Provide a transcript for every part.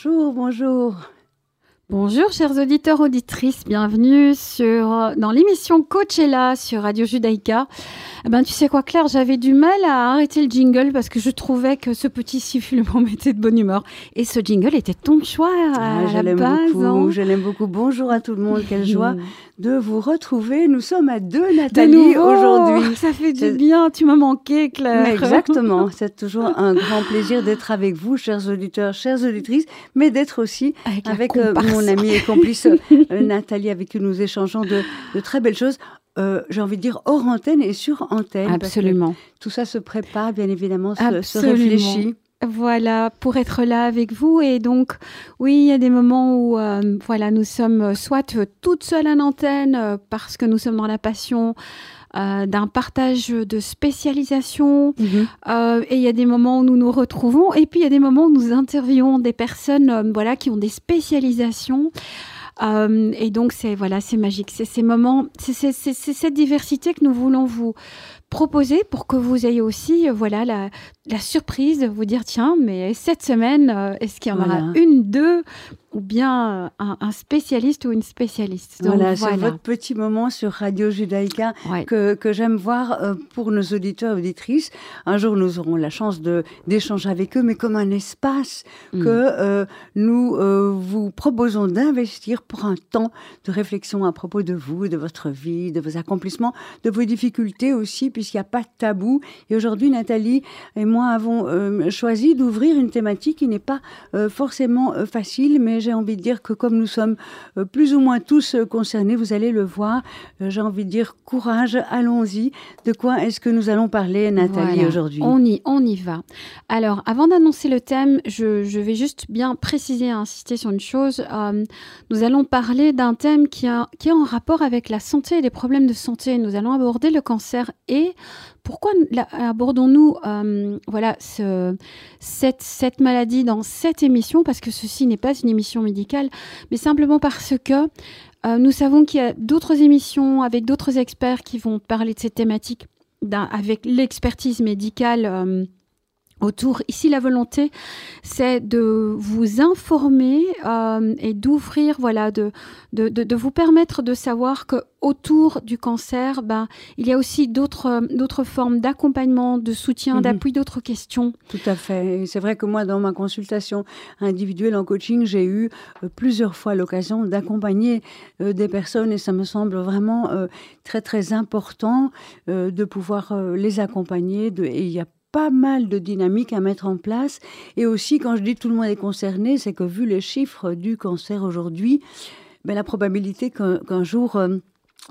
Bonjour, bonjour. Bonjour chers auditeurs, auditrices, bienvenue sur, dans l'émission Coachella sur Radio Judaïka. Eh ben, tu sais quoi Claire, j'avais du mal à arrêter le jingle parce que je trouvais que ce petit sifflement mettait de bonne humeur. Et ce jingle était ton choix à Ah, je la l'aime beaucoup, hein. je l'aime beaucoup. Bonjour à tout le monde, quelle joie de vous retrouver. Nous sommes à deux De Nathalie aujourd'hui. Ça fait du C'est- bien, tu m'as manqué Claire. Mais exactement, c'est toujours un grand plaisir d'être avec vous, chers auditeurs, chères auditrices, mais d'être aussi Avec, euh, mon amie et complice euh, Nathalie, avec qui nous échangeons de, de très belles choses. Euh, J'ai envie de dire hors antenne et sur antenne. Absolument. Tout ça se prépare, bien évidemment, se, se réfléchit. Voilà, pour être là avec vous. Et donc, oui, il y a des moments où, euh, voilà, nous sommes soit toutes seules à l'antenne euh, parce que nous sommes dans la passion euh, d'un partage de spécialisation. Euh, et il y a des moments où nous nous retrouvons. Et puis, il y a des moments où nous interviewons des personnes, euh, voilà, qui ont des spécialisations. Euh, et donc, c'est voilà, c'est magique. C'est ces moments, c'est cette diversité que nous voulons vous proposer pour que vous ayez aussi, euh, voilà, la, la surprise de vous dire tiens, mais cette semaine, euh, est-ce qu'il y en aura Voilà. une, deux, ou bien euh, un, un spécialiste ou une spécialiste Donc, Voilà, c'est votre petit moment sur Radio Judaïka Ouais. que, que j'aime voir euh, pour nos auditeurs et auditrices. Un jour, nous aurons la chance d'échanger avec eux, mais comme un espace Mm. que euh, nous euh, vous proposons d'investir pour un temps de réflexion à propos de vous, de votre vie, de vos accomplissements, de vos difficultés aussi, puisqu'il n'y a pas de tabou. Et aujourd'hui, Nathalie et moi avons choisi d'ouvrir une thématique qui n'est pas forcément facile, mais j'ai envie de dire que comme nous sommes euh, plus ou moins tous euh, concernés, vous allez le voir, euh, j'ai envie de dire courage, allons-y. De quoi est-ce que nous allons parler, Nathalie, Voilà. aujourd'hui? On y, on y va. Alors, avant d'annoncer le thème, je, je vais juste bien préciser et insister sur une chose. Euh, nous allons parler d'un thème qui, a, qui est en rapport avec la santé et les problèmes de santé. Nous allons aborder le cancer et pourquoi abordons-nous euh, voilà, ce- cette, maladie dans cette émission? Parce que ceci n'est pas une émission médicale, mais simplement parce que euh, nous savons qu'il y a d'autres émissions avec d'autres experts qui vont parler de cette thématique avec l'expertise médicale euh, autour. Ici, la volonté, c'est de vous informer euh, et d'ouvrir, voilà, de, de, de, de vous permettre de savoir que autour du cancer, ben, il y a aussi d'autres euh, d'autres formes d'accompagnement, de soutien, Mhm. d'appui, d'autres questions. Tout à fait. C'est vrai que moi, dans ma consultation individuelle en coaching, j'ai eu euh, plusieurs fois l'occasion d'accompagner euh, des personnes et ça me semble vraiment très, très important de pouvoir les accompagner. De, et il y a pas mal de dynamiques à mettre en place. Et aussi, quand je dis tout le monde est concerné, c'est que vu les chiffres du cancer aujourd'hui, ben, la probabilité qu'un jour... euh,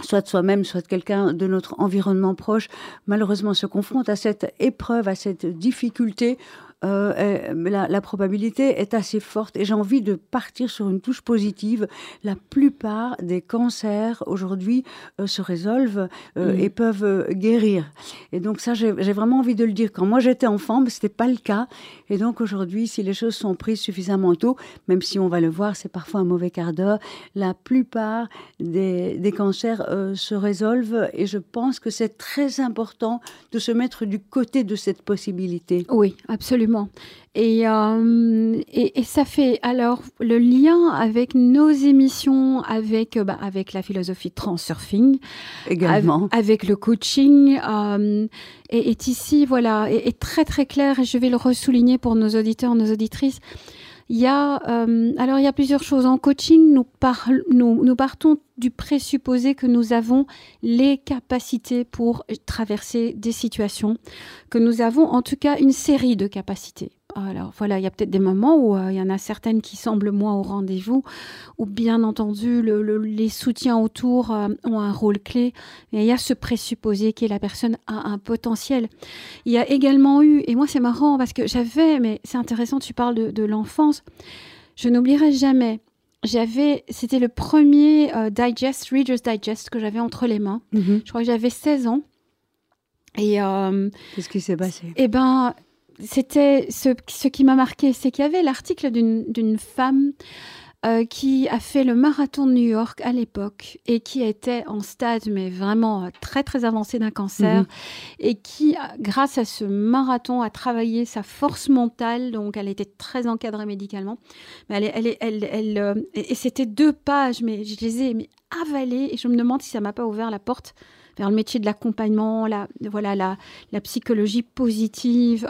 soit soi-même, soit quelqu'un de notre environnement proche, malheureusement se confronte à cette épreuve, à cette difficulté, euh, euh, la, la probabilité est assez forte et j'ai envie de partir sur une touche positive. La plupart des cancers aujourd'hui euh, se résolvent euh, Mhm. et peuvent guérir. Et donc ça, j'ai vraiment envie de le dire. Quand moi j'étais enfant, ce n'était pas le cas. Et donc aujourd'hui, si les choses sont prises suffisamment tôt, même si on va le voir, c'est parfois un mauvais quart d'heure, la plupart des, des cancers se résolvent et je pense que c'est très important de se mettre du côté de cette possibilité. Oui, absolument. Et, euh, et, et ça fait alors le lien avec nos émissions, avec, euh, bah, avec la philosophie transurfing, Également. Avec, avec le coaching, euh, et est ici, voilà, est très très clair, et je vais le ressouligner pour nos auditeurs, nos auditrices. Il y a, euh, alors il y a plusieurs choses. En coaching, nous, parl- nous, nous partons du présupposé que nous avons les capacités pour traverser des situations, que nous avons en tout cas une série de capacités. Alors voilà, il y a peut-être des moments où euh, il y en a certaines qui semblent moins au rendez-vous, où bien entendu le- le- les soutiens autour euh, ont un rôle clé. Et il y a ce présupposé qui est la personne a un potentiel. Il y a également eu, et moi c'est marrant parce que j'avais, mais c'est intéressant, tu parles de, de l'enfance, je n'oublierai jamais. J'avais, c'était le premier euh, digest, Reader's Digest que j'avais entre les mains. Mhm. Je crois que j'avais 16 ans. Et euh, Qu'est-ce qui s'est passé? eh ben, c'était ce, ce qui m'a marqué, c'est qu'il y avait l'article d'une femme euh, qui a fait le marathon de New York à l'époque et qui était en stade, mais vraiment euh, très très avancé d'un cancer, mhm. et qui, grâce à ce marathon, a travaillé sa force mentale. Donc, elle était très encadrée médicalement. Mais elle, elle, elle, euh, et c'était deux pages, mais je les ai avalées et je me demande si ça m'a pas ouvert la porte vers le métier de l'accompagnement, la, voilà, la, psychologie positive.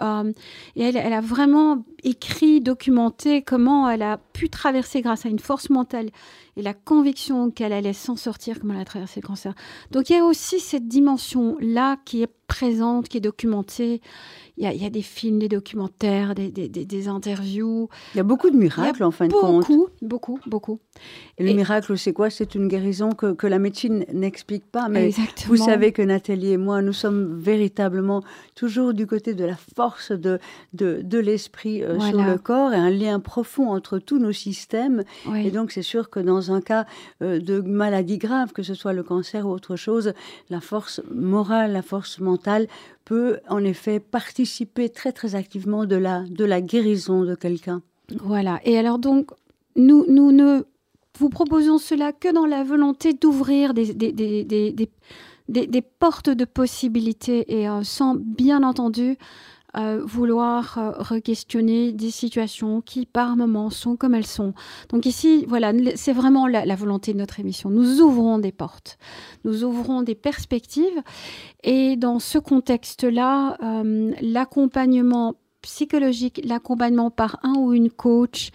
et elle, elle, a vraiment écrit, documenté comment elle a pu traverser grâce à une force mentale et la conviction qu'elle allait s'en sortir, comment elle a traversé le cancer. Donc il y a aussi cette dimension-là qui est présente, qui est documentée. Il y, a, des films, des documentaires, des, des, interviews. Il y a beaucoup de miracles en fin de compte. Beaucoup, beaucoup, beaucoup. Et le miracle, c'est quoi? C'est une guérison que, que la médecine n'explique pas. Mais vous savez que Nathalie et moi, nous sommes véritablement toujours du côté de la force de, de, de l'esprit euh, sur le corps et un lien profond entre tous nos systèmes. Et donc, c'est sûr que dans un cas euh, de maladie grave, que ce soit le cancer ou autre chose, la force morale, la force mentale peut en effet participer très très activement de la, de la guérison de quelqu'un. Voilà. Et alors donc, nous, nous ne vous proposons cela que dans la volonté d'ouvrir des, des, des, des, portes de possibilités et euh, sans bien entendu vouloir euh, re-questionner des situations qui, par moments, sont comme elles sont. Donc ici, voilà, c'est vraiment la, volonté de notre émission. Nous ouvrons des portes, nous ouvrons des perspectives. Et dans ce contexte-là, euh, l'accompagnement psychologique, l'accompagnement par un ou une coach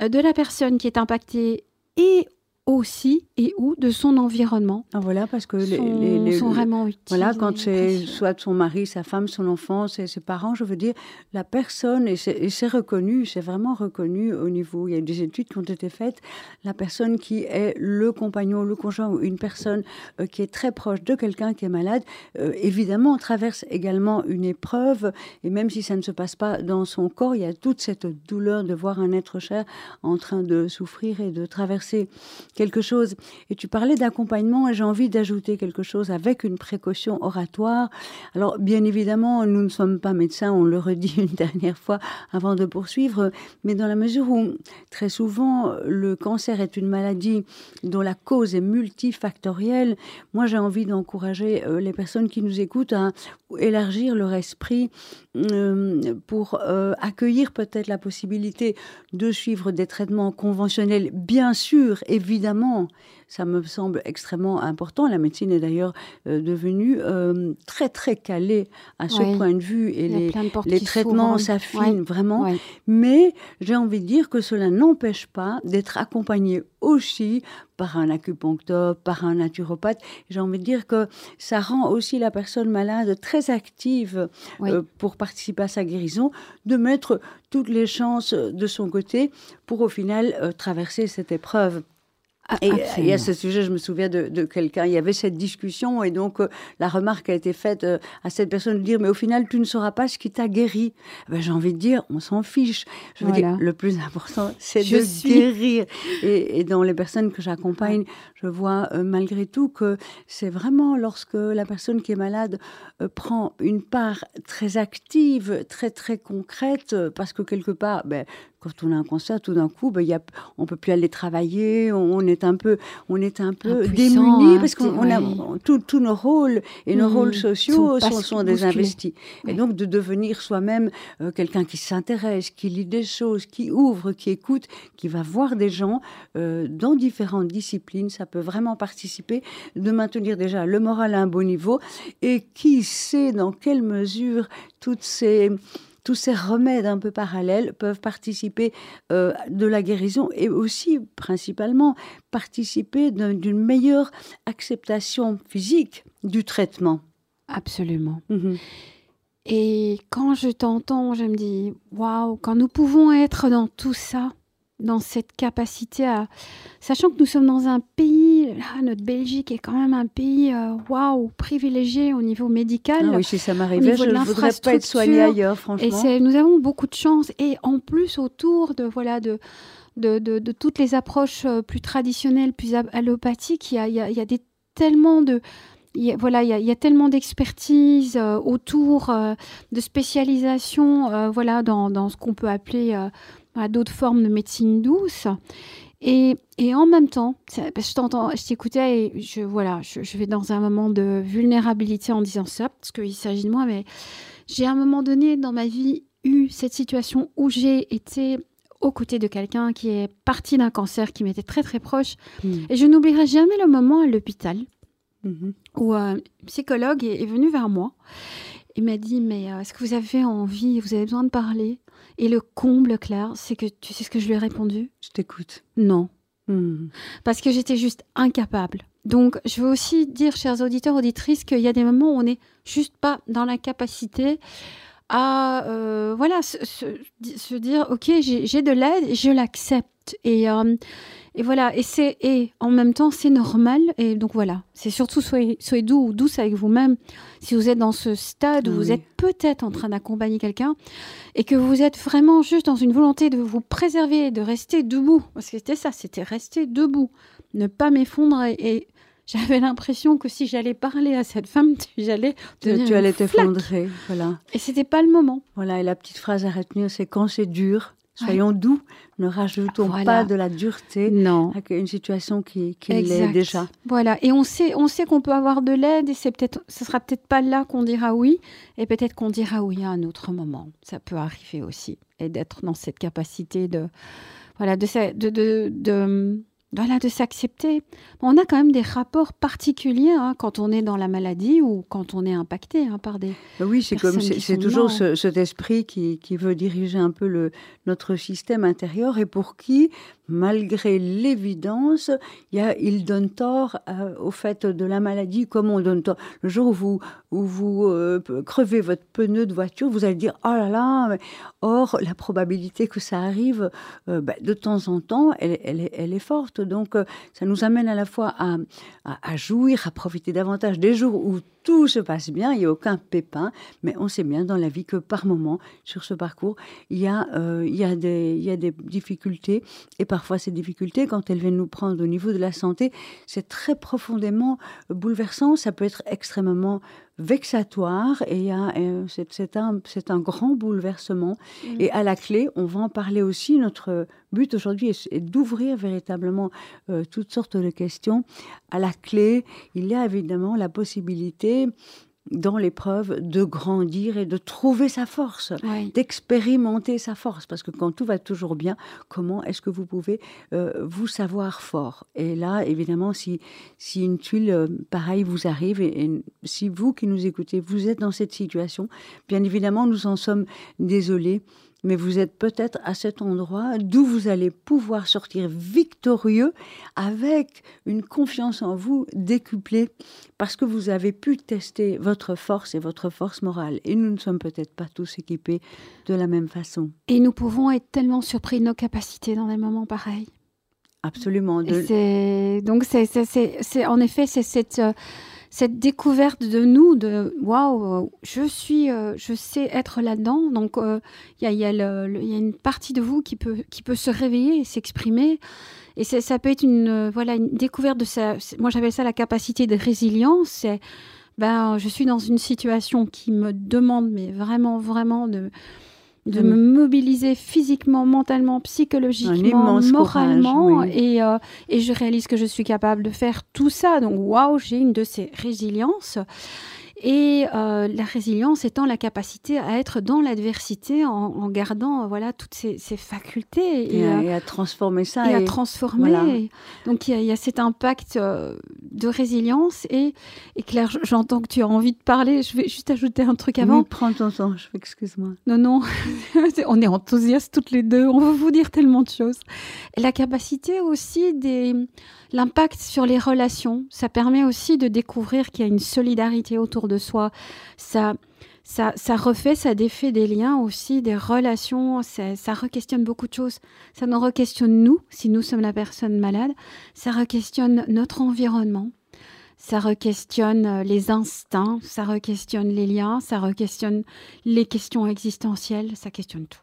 euh, de la personne qui est impactée et aussi et ou de son environnement. Ah, voilà, parce que les, sont, les, sont vraiment utiles. Voilà, quand c'est soit son mari, sa femme, son enfant, ses, ses parents, je veux dire, la personne, et c'est reconnu, c'est vraiment reconnu au niveau, il y a des études qui ont été faites, la personne qui est le compagnon, le conjoint ou une personne euh, qui est très proche de quelqu'un qui est malade, euh, évidemment, traverse également une épreuve, et même si ça ne se passe pas dans son corps, il y a toute cette douleur de voir un être cher en train de souffrir et de traverser quelque chose. Et tu parlais d'accompagnement et j'ai envie d'ajouter quelque chose avec une précaution oratoire. Alors, bien évidemment, nous ne sommes pas médecins, on le redit une dernière fois avant de poursuivre, mais dans la mesure où très souvent le cancer est une maladie dont la cause est multifactorielle, moi j'ai envie d'encourager euh, les personnes qui nous écoutent à élargir leur esprit euh, pour euh, accueillir peut-être la possibilité de suivre des traitements conventionnels, bien sûr, évidemment, ça me semble extrêmement important. La médecine est d'ailleurs euh, devenue euh, très très calée à ce point de vue et les, les traitements s'affinent vraiment. Mais j'ai envie de dire que cela n'empêche pas d'être accompagné aussi par un acupuncteur, par un naturopathe. J'ai envie de dire que ça rend aussi la personne malade très active euh, pour participer à sa guérison, de mettre toutes les chances de son côté pour au final traverser cette épreuve. Ah, et, à ce sujet, je me souviens de, quelqu'un, il y avait cette discussion et donc euh, la remarque a été faite euh, à cette personne de dire mais au final tu ne sauras pas ce qui t'a guéri. Ben, J'ai envie de dire on s'en fiche. Je veux dire le plus important c'est de guérir. Et, dans les personnes que j'accompagne, je vois euh, malgré tout que c'est vraiment lorsque la personne qui est malade prend une part très active, très très concrète parce que quelque part ben, quand on a un cancer, tout d'un coup, ben, y a, on peut plus aller travailler, on est un peu, on est un peu démunis parce qu'on a tous nos rôles et nos mmh. rôles sociaux sont, sont, désinvestis. Et donc de devenir soi-même euh, quelqu'un qui s'intéresse, qui lit des choses, qui ouvre, qui écoute, qui va voir des gens euh, dans différentes disciplines, ça peut vraiment participer de maintenir déjà le moral à un bon niveau et qui sait dans quelle mesure toutes ces tous ces remèdes un peu parallèles peuvent participer euh, de la guérison et aussi principalement participer d'une meilleure acceptation physique du traitement. Absolument. Mhm. Et quand je t'entends, je me dis, waouh, quand nous pouvons être dans tout ça, dans cette capacité à... Sachant que nous sommes dans un pays, là, notre Belgique est quand même un pays, euh, waouh, privilégié au niveau médical. Ah oui, si ça m'arrivait, je ne voudrais pas être soignée ailleurs, franchement. Et nous avons beaucoup de chance. Et en plus, autour de, voilà, de, de, de, toutes les approches euh, plus traditionnelles, plus allopathiques, il y a, il y a, des, tellement de... Il voilà, il y, a, il y, a, tellement d'expertise euh, autour de spécialisation, voilà, dans, dans, ce qu'on peut appeler à d'autres formes de médecine douce. Et, et en même temps, je t'entends, je t'écoutais et je, voilà, je, je, vais dans un moment de vulnérabilité en disant ça, parce qu'il s'agit de moi, mais j'ai à un moment donné dans ma vie eu cette situation où j'ai été aux côtés de quelqu'un qui est parti d'un cancer qui m'était très très proche. Mm. Et je n'oublierai jamais le moment à l'hôpital mm-hmm. où un psychologue est, venu vers moi et m'a dit Mais euh, est-ce que vous avez envie, vous avez besoin de parler? Et le comble, Claire, c'est que tu sais ce que je lui ai répondu? Je t'écoute. Non. Mm. Parce que j'étais juste incapable. Donc, je veux aussi dire, chers auditeurs, auditrices, qu'il y a des moments où on n'est juste pas dans la capacité à euh, voilà se, dire ok j'ai de l'aide je l'accepte et euh, et voilà et c'est et en même temps c'est normal et donc voilà. C'est surtout soyez, soyez doux ou douce avec vous-même. Si vous êtes dans ce stade où vous êtes peut-être en train d'accompagner quelqu'un et que vous êtes vraiment juste dans une volonté de vous préserver de rester debout parce que c'était ça c'était rester debout ne pas m'effondrer. Et j'avais l'impression que si j'allais parler à cette femme, j'allais tu, tu allais t'effondrer, voilà. Et c'était pas le moment. Voilà, et la petite phrase à retenir, c'est quand c'est dur, soyons doux, ne rajoutons pas de la dureté non. à une situation qui, qui l'est déjà. Voilà, et on sait, on sait qu'on peut avoir de l'aide, et c'est peut-être, ce sera peut-être pas là qu'on dira oui, et peut-être qu'on dira oui à un autre moment. Ça peut arriver aussi, et d'être dans cette capacité de, voilà, de, de, de, de voilà, de s'accepter. On a quand même des rapports particuliers hein, quand on est dans la maladie ou quand on est impacté hein, par des. Bah oui, c'est comme c'est toujours cet esprit qui, qui, veut diriger un peu le, notre système intérieur et pour qui malgré l'évidence, il donne tort euh, au fait de la maladie, comme on donne tort. Le jour où vous, euh, crevez votre pneu de voiture, vous allez dire, oh là là, or, la probabilité que ça arrive euh, bah, de temps en temps, elle, elle, est forte. Donc, ça nous amène à la fois à, à, jouir, à profiter davantage des jours où tout se passe bien, il n'y a aucun pépin, mais on sait bien dans la vie que par moment, sur ce parcours, il y a, il y a, des, il y a des difficultés et parfois ces difficultés, quand elles viennent nous prendre au niveau de la santé, c'est très profondément bouleversant. Ça peut être extrêmement vexatoire et, c'est, un, c'est un grand bouleversement. Mmh. Et à la clé, on va en parler aussi. Notre but aujourd'hui est, d'ouvrir véritablement euh, toutes sortes de questions. À la clé, il y a évidemment la possibilité dans l'épreuve de grandir et de trouver sa force, d'expérimenter sa force. Parce que quand tout va toujours bien, comment est-ce que vous pouvez euh, vous savoir fort? Et là, évidemment, si, si une tuile euh, pareille vous arrive, et, si vous qui nous écoutez, vous êtes dans cette situation, bien évidemment, nous en sommes désolés mais vous êtes peut-être à cet endroit d'où vous allez pouvoir sortir victorieux avec une confiance en vous décuplée parce que vous avez pu tester votre force et votre force morale. Et nous ne sommes peut-être pas tous équipés de la même façon. Et nous pouvons être tellement surpris de nos capacités dans des moments pareils. Absolument. Donc, c'est en effet, c'est cette euh, cette découverte de nous, de waouh, je suis, euh, je sais être là-dedans. Donc il euh, y, a, y, a une partie de vous qui peut, qui peut se réveiller et s'exprimer. Et ça peut être une, euh, voilà, une découverte de ça. Moi, j'appelle ça la capacité de résilience. C'est, ben, je suis dans une situation qui me demande, mais vraiment, vraiment de de me mobiliser physiquement, mentalement, psychologiquement, moralement, et, euh, et je réalise que je suis capable de faire tout ça. Donc, waouh, j'ai une de ces résiliences. Et euh, la résilience étant la capacité à être dans l'adversité en, gardant voilà toutes ces, facultés et, à transformer ça et, à transformer. Donc il y, a cet impact euh, de résilience et, Claire, j'entends que tu as envie de parler. Je vais juste ajouter un truc avant. Oui, prends ton temps. Excuse-moi. Non non, on est enthousiastes toutes les deux. On veut vous dire tellement de choses. La capacité aussi des L'impact sur les relations, ça permet aussi de découvrir qu'il y a une solidarité autour de soi. Ça, ça, ça refait, ça défait des liens aussi, des relations, ça, ça re-questionne beaucoup de choses. Ça nous re-questionne nous, si nous sommes la personne malade, ça re-questionne notre environnement, ça re-questionne euh, les instincts, ça re-questionne les liens, ça re-questionne les questions existentielles, ça questionne tout.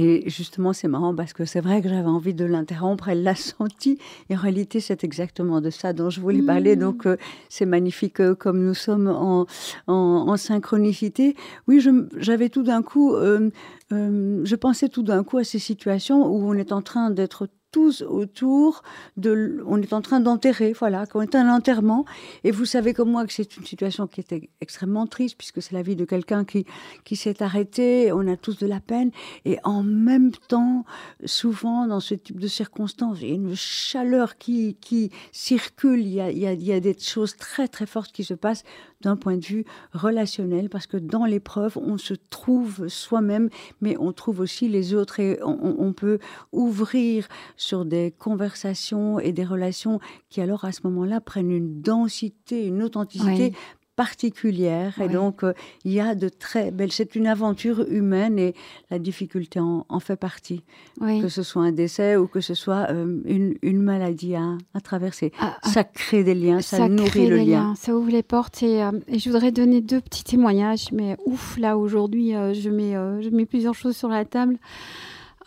Et justement, c'est marrant parce que c'est vrai que j'avais envie de l'interrompre. Elle l'a senti. Et en réalité, c'est exactement de ça dont je voulais parler. Mmh. Donc, euh, c'est magnifique euh, comme nous sommes en, en, synchronicité. Oui, j'avais tout d'un coup, euh, je pensais tout d'un coup à ces situations où on est en train d'être tous autour de, on est en train d'enterrer, voilà, qu'on est un enterrement. Et vous savez comme moi que c'est une situation qui était extrêmement triste puisque c'est la vie de quelqu'un qui, qui s'est arrêté. On a tous de la peine. Et en même temps, souvent dans ce type de circonstances, il y a une chaleur qui, qui circule. Il y a, il y a, il y a des choses très, très fortes qui se passent d'un point de vue relationnel, parce que dans l'épreuve, on se trouve soi-même, mais on trouve aussi les autres et on, peut ouvrir sur des conversations et des relations qui alors à ce moment-là prennent une densité, une authenticité particulière. Et donc, euh, il y a de très belles. C'est une aventure humaine et la difficulté en, fait partie. Que ce soit un décès ou que ce soit euh, une, une, maladie à, à traverser. Ah, ah. ça crée des liens, ça, nourrit le lien. ça ouvre les portes. Et, euh, et, je voudrais donner deux petits témoignages. Mais ouf, là, aujourd'hui, je, mets, je mets plusieurs choses sur la table.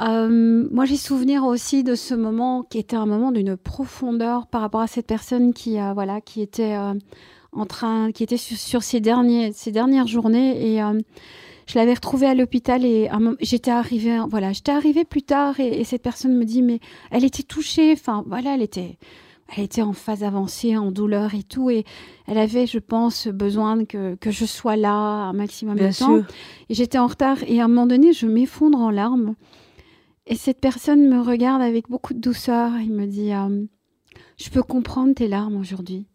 Moi, j'ai souvenir aussi de ce moment qui était un moment d'une profondeur par rapport à cette personne qui, voilà, qui était en train, qui était sur, ces, derniers, ces dernières journées. Et euh, je l'avais retrouvée à l'hôpital et j'étais arrivée, voilà, j'étais arrivée plus tard et, cette personne me dit, mais elle était touchée. Enfin, voilà, elle était, elle était en phase avancée, en douleur et tout. Et elle avait, je pense, besoin que, que je sois là un maximum de temps. Et j'étais en retard. Et à un moment donné, je m'effondre en larmes. Et cette personne me regarde avec beaucoup de douceur. Il me dit, euh, je peux comprendre tes larmes aujourd'hui.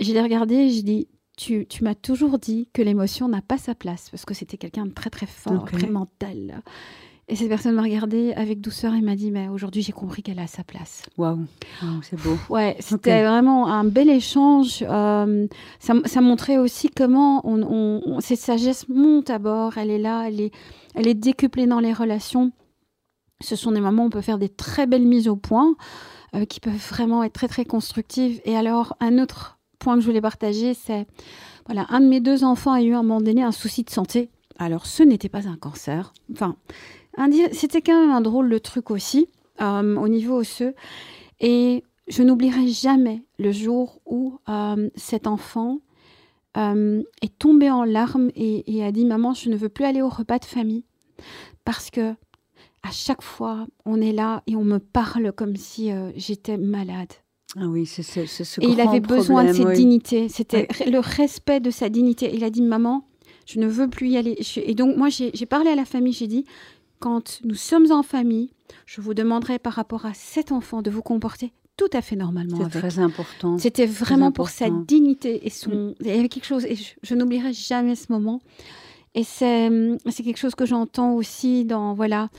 Je l'ai regardé et je dis tu, tu m'as toujours dit que l'émotion n'a pas sa place, parce que c'était quelqu'un de très très fort, très mental. Et cette personne m'a regardé avec douceur et m'a dit Mais aujourd'hui, j'ai compris qu'elle a sa place. Waouh, c'est beau. Ouais, c'était vraiment un bel échange. Euh, ça, ça, montrait aussi comment on, on, cette sagesse monte à bord. Elle est là, elle est, elle est décuplée dans les relations. Ce sont des moments où on peut faire des très belles mises au point euh, qui peuvent vraiment être très très constructives. Et alors, un autre point que je voulais partager, c'est voilà, un de mes deux enfants a eu à un moment donné un souci de santé. Alors, ce n'était pas un cancer. Enfin, c'était quand même un drôle de truc aussi, euh, au niveau osseux. Et je n'oublierai jamais le jour où euh, cet enfant est tombé en larmes et, a dit Maman, je ne veux plus aller au repas de famille. Parce que à chaque fois, on est là et on me parle comme si j'étais malade. Ah oui, c'est ce Et il avait besoin de cette dignité. C'était le respect de sa dignité. Il a dit Maman, je ne veux plus y aller. Et donc, moi, j'ai parlé à la famille. J'ai dit Quand nous sommes en famille, je vous demanderai par rapport à cet enfant de vous comporter tout à fait normalement. C'est très important. C'était vraiment pour sa dignité et son. Mm. Il y avait quelque chose, et je, n'oublierai jamais ce moment. Et c'est quelque chose que j'entends aussi dans voilà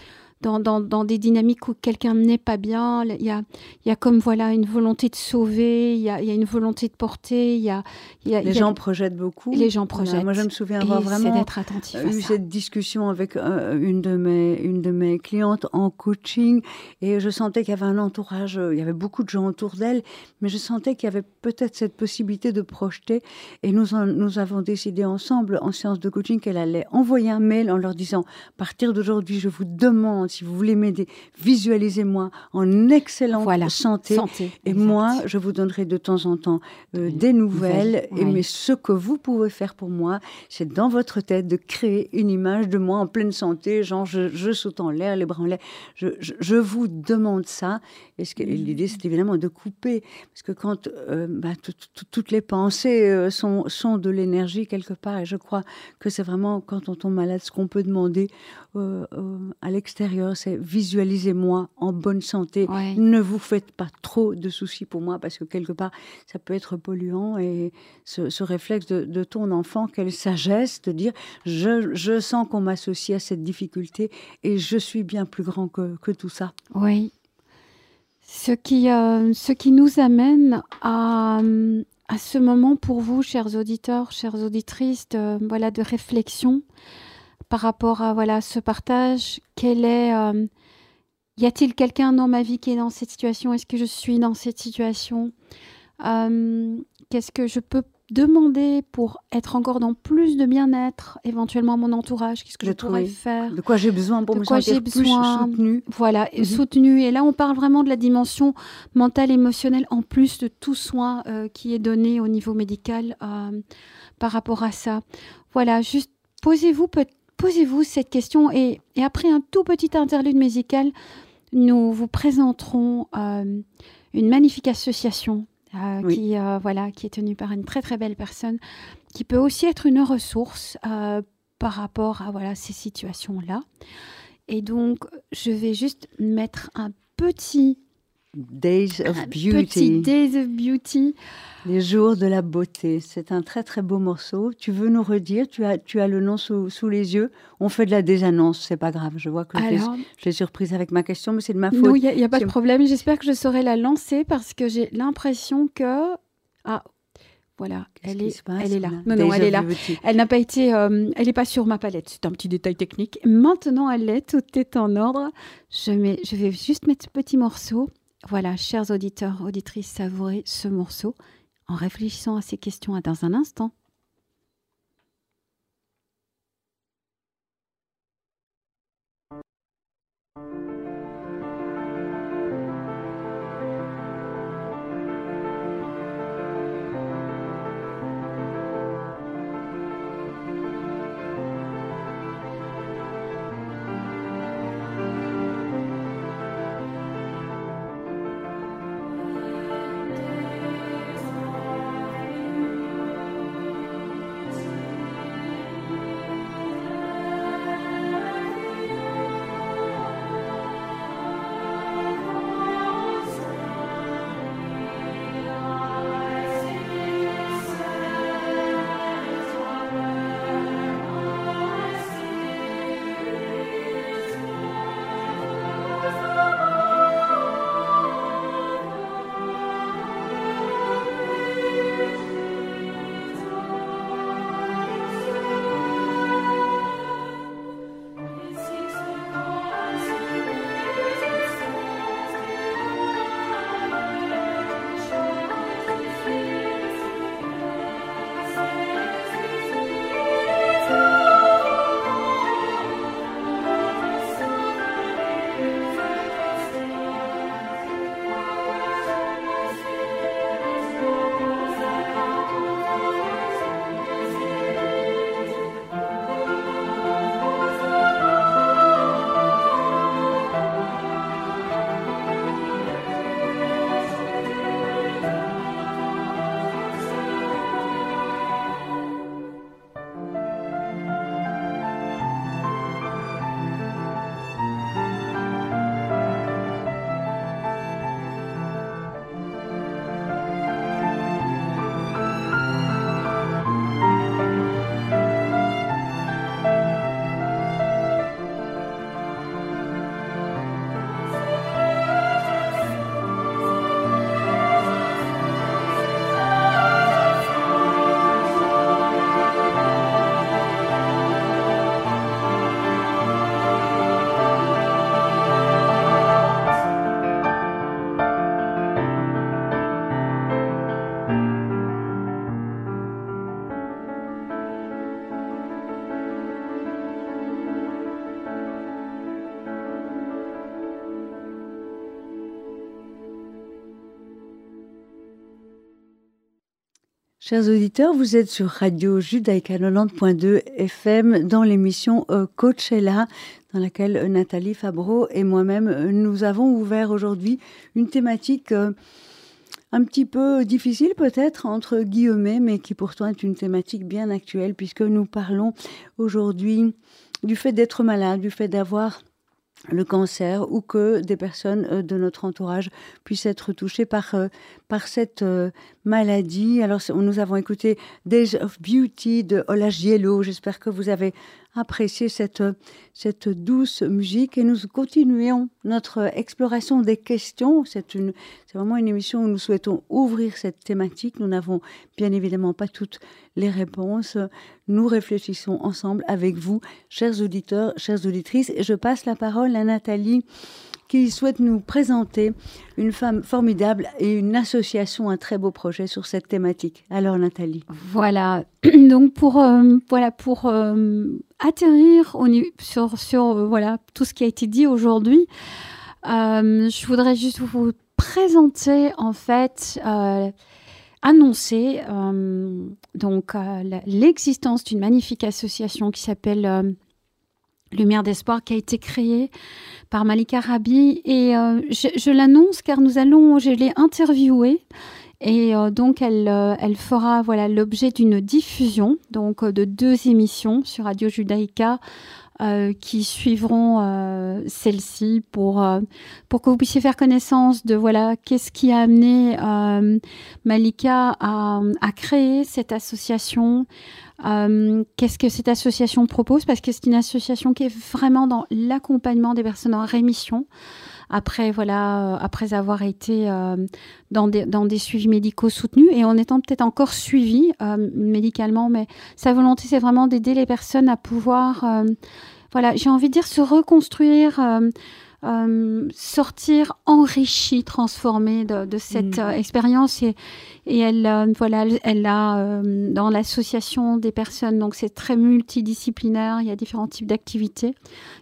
dans, des dynamiques où quelqu'un n'est pas bien. Il y a, il y a comme voilà une volonté de sauver, il y a, il y a une volonté de porter. Il y a, il y a les gens projettent beaucoup. Les gens projettent. moi, je me souviens avoir vraiment attentif eu cette discussion avec euh, une, de mes, une de mes clientes en coaching et je sentais qu'il y avait un entourage, il y avait beaucoup de gens autour d'elle, mais je sentais qu'il y avait peut-être cette possibilité de projeter. Et nous, nous avons décidé ensemble en séance de coaching qu'elle allait envoyer un mail en leur disant, à partir d'aujourd'hui, je vous demande si vous voulez m'aider, visualisez-moi en excellente santé. et moi, je vous donnerai de temps en temps euh, des nouvelles. Et mais ce que vous pouvez faire pour moi, c'est dans votre tête de créer une image de moi en pleine santé, genre je, saute en l'air, les bras en l'air. Je, vous demande ça. Et ce l'idée, c'est évidemment de couper, parce que quand euh, bah, toutes les pensées euh, sont, sont de l'énergie quelque part, et je crois que c'est vraiment quand on tombe malade, ce qu'on peut demander à l'extérieur c'est visualisez-moi en bonne santé. Ne vous faites pas trop de soucis pour moi parce que quelque part, ça peut être polluant. Et ce, réflexe de, ton enfant, quelle sagesse de dire je, sens qu'on m'associe à cette difficulté et je suis bien plus grand que, tout ça. Oui. Ce qui, euh, ce qui nous amène à, à ce moment pour vous, chers auditeurs, chères auditrices, de, voilà, de réflexion par rapport à voilà ce partage Quel est euh, y a-t-il quelqu'un dans ma vie qui est dans cette situation? Est-ce que je suis dans cette situation? Euh, Qu'est-ce que je peux demander pour être encore dans plus de bien-être, éventuellement mon entourage? Qu'est-ce que je pourrais faire? De quoi j'ai besoin pour me sentir plus soutenue? Voilà, mhm. soutenue. Et là, on parle vraiment de la dimension mentale, émotionnelle, en plus de tout soin euh, qui est donné au niveau médical par rapport à ça. Voilà, juste posez-vous peut-être posez-vous cette question et, après un tout petit interlude musical, nous vous présenterons une magnifique association qui, voilà, qui est tenue par une très très belle personne, qui peut aussi être une ressource par rapport à voilà, ces situations-là. Et donc, je vais juste mettre un petit Days of Beauty. Petit Days of Beauty. Les jours de la beauté. C'est un très très beau morceau. Tu veux nous redire? Tu as, tu as le nom sous, sous les yeux. On fait de la désannonce, c'est pas grave. Je vois que je l'ai surprise avec ma question, mais c'est de ma faute. Non, il n'y a, pas de problème. J'espère que je saurai la lancer parce que j'ai l'impression que. Ah, voilà, elle est, elle est là. Non, non, elle est là. Elle n'a pas été, euh, elle n'est pas sur ma palette. C'est un petit détail technique. Maintenant, elle l'est. Tout est en ordre. Je mets, je vais juste mettre ce petit morceau. Voilà, chers auditeurs, auditrices, savourez ce morceau en réfléchissant à ces questions dans un instant. Chers auditeurs, vous êtes sur Radio Judaïka 90.2 FM dans l'émission euh, Coachella, dans laquelle euh, Nathalie Fabreau et moi-même, euh, nous avons ouvert aujourd'hui une thématique un petit peu difficile peut-être entre guillemets, mais qui pourtant est une thématique bien actuelle puisque nous parlons aujourd'hui du fait d'être malade, du fait d'avoir le cancer ou que des personnes euh, de notre entourage puissent être touchées par, euh, par cette euh, maladie. Alors, nous avons écouté Days of Beauty de Ola Giello. J'espère que vous avez apprécié cette, cette douce musique et nous continuons notre exploration des questions. C'est vraiment une émission où nous souhaitons ouvrir cette thématique. Nous n'avons bien évidemment pas toutes les réponses. Nous réfléchissons ensemble avec vous, chers auditeurs, chères auditrices. Je passe la parole à Nathalie qui souhaite nous présenter une femme formidable et une association, un très beau projet sur cette thématique. Alors Nathalie. Voilà, donc pour, euh, voilà, pour euh, atterrir sur, sur euh, voilà, tout ce qui a été dit aujourd'hui, je voudrais juste vous présenter en fait annoncer donc l'existence d'une magnifique association qui s'appelle Lumière d'espoir qui a été créée par Malika Rabi. Et euh, je, l'annonce car nous allons, je l'ai interviewée. Et euh, donc, elle, euh, elle fera voilà l'objet d'une diffusion donc de deux émissions sur Radio Judaïka qui suivront celle-ci pour, pour que vous puissiez faire connaissance de voilà qu'est-ce qui a amené Malika à, à, créer cette association, euh, qu'est-ce que cette association propose? Parce que c'est une association qui est vraiment dans l'accompagnement des personnes en rémission après voilà euh, après avoir été euh, dans, des, dans des suivis médicaux soutenus et en étant peut-être encore suivi médicalement. Mais sa volonté c'est vraiment d'aider les personnes à pouvoir voilà j'ai envie de dire se reconstruire euh, sortir enrichie, transformée de, cette mm. euh, expérience. Et, et elle, euh, voilà, elle a dans l'association des personnes, donc c'est très multidisciplinaire, il y a différents types d'activités.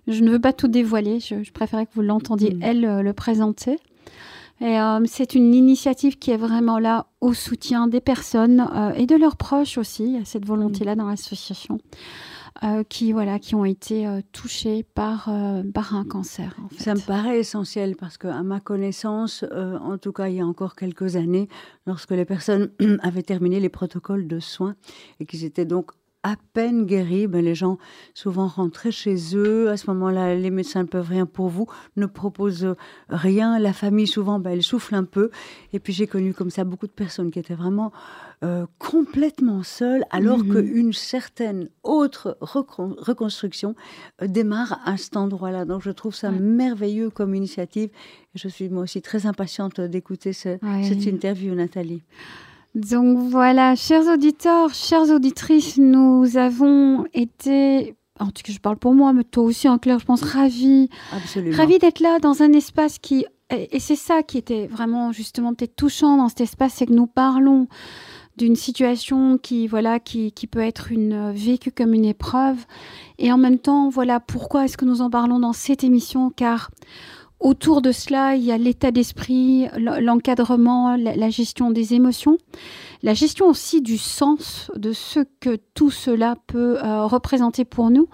Je ne veux pas tout dévoiler, je, je préférais que vous l'entendiez, mm. elle, le présenter. Et c'est une initiative qui est vraiment là au soutien des personnes et de leurs proches aussi. Il y a cette volonté-là dans l'association. Euh, qui, voilà, qui ont été euh, touchés par, euh, par un cancer. Ça me paraît essentiel parce qu'à ma connaissance, en tout cas il y a encore quelques années, lorsque les personnes avaient terminé les protocoles de soins et qu'ils étaient donc à peine guéris, ben les gens souvent rentraient chez eux. À ce moment-là, les médecins ne peuvent rien pour vous, ne proposent rien. La famille, souvent, ben, elle souffle un peu. Et puis j'ai connu comme ça beaucoup de personnes qui étaient vraiment euh, complètement seules, alors mmh qu'une certaine autre reconstruction euh, démarre à cet endroit-là. Donc je trouve ça merveilleux comme initiative. Et je suis moi aussi très impatiente d'écouter cette interview, Nathalie. Donc voilà, chers auditeurs, chères auditrices, nous avons été, en tout cas je parle pour moi, mais toi aussi en clair, je pense, ravis, ravis d'être là dans un espace qui, et c'est ça qui était vraiment justement peut-être touchant dans cet espace, c'est que nous parlons d'une situation qui voilà qui, qui, peut être une vécue comme une épreuve et en même temps voilà pourquoi est-ce que nous en parlons dans cette émission? Car Autour de cela, il y a l'état d'esprit, l'encadrement, la gestion des émotions, la gestion aussi du sens de ce que tout cela peut euh, représenter pour nous.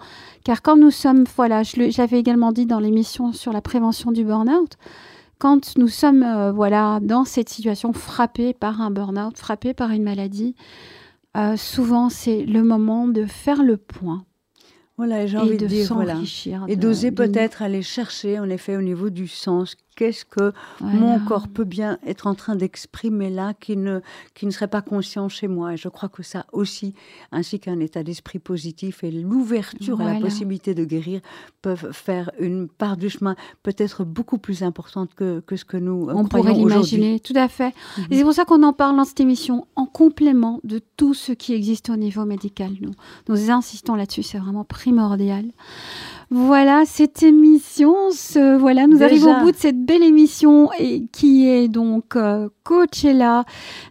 Car quand nous sommes, voilà, je l'avais également dit dans l'émission sur la prévention du burn-out, quand nous sommes euh, voilà, dans cette situation frappée par un burn-out, frappée par une maladie, euh, souvent c'est le moment de faire le point voilà, j'ai envie de, dire, voilà. Et d'oser peut-être aller chercher, en effet, au niveau du sens, qu'est-ce que mon corps peut bien être en train d'exprimer là qui ne, qui ne serait pas conscient chez moi. Et je crois que ça aussi, ainsi qu'un état d'esprit positif et l'ouverture à la possibilité de guérir, peuvent faire une part du chemin peut-être beaucoup plus importante que, que ce que nous On pourrait l'imaginer, tout à fait. Mhm. Et c'est pour ça qu'on en parle dans cette émission, en complément de tout ce qui existe au niveau médical. Nous, nous insistons là-dessus, c'est vraiment primordial. Voilà, cette émission, voilà, nous arrivons au bout de cette belle émission et qui est donc euh, Coachella,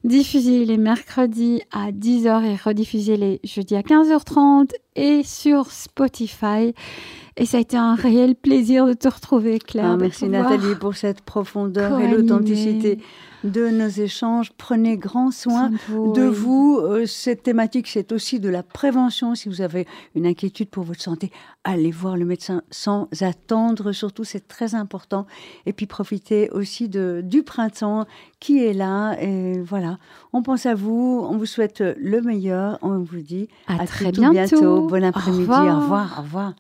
diffusée les mercredis à 10h et rediffusée les jeudis à 15h30 et sur Spotify. Et ça a été un réel plaisir de te retrouver, Claire. Ah, merci Nathalie pour cette profondeur et l'authenticité de nos échanges. Prenez grand soin de vous. Euh, cette thématique, c'est aussi de la prévention. Si vous avez une inquiétude pour votre santé, allez voir le médecin sans attendre. Surtout, c'est très important. Et puis, profitez aussi de, du printemps qui est là. Et voilà, on pense à vous. On vous souhaite le meilleur. On vous dit à, très, bientôt. Bon après-midi. Au revoir. Au revoir.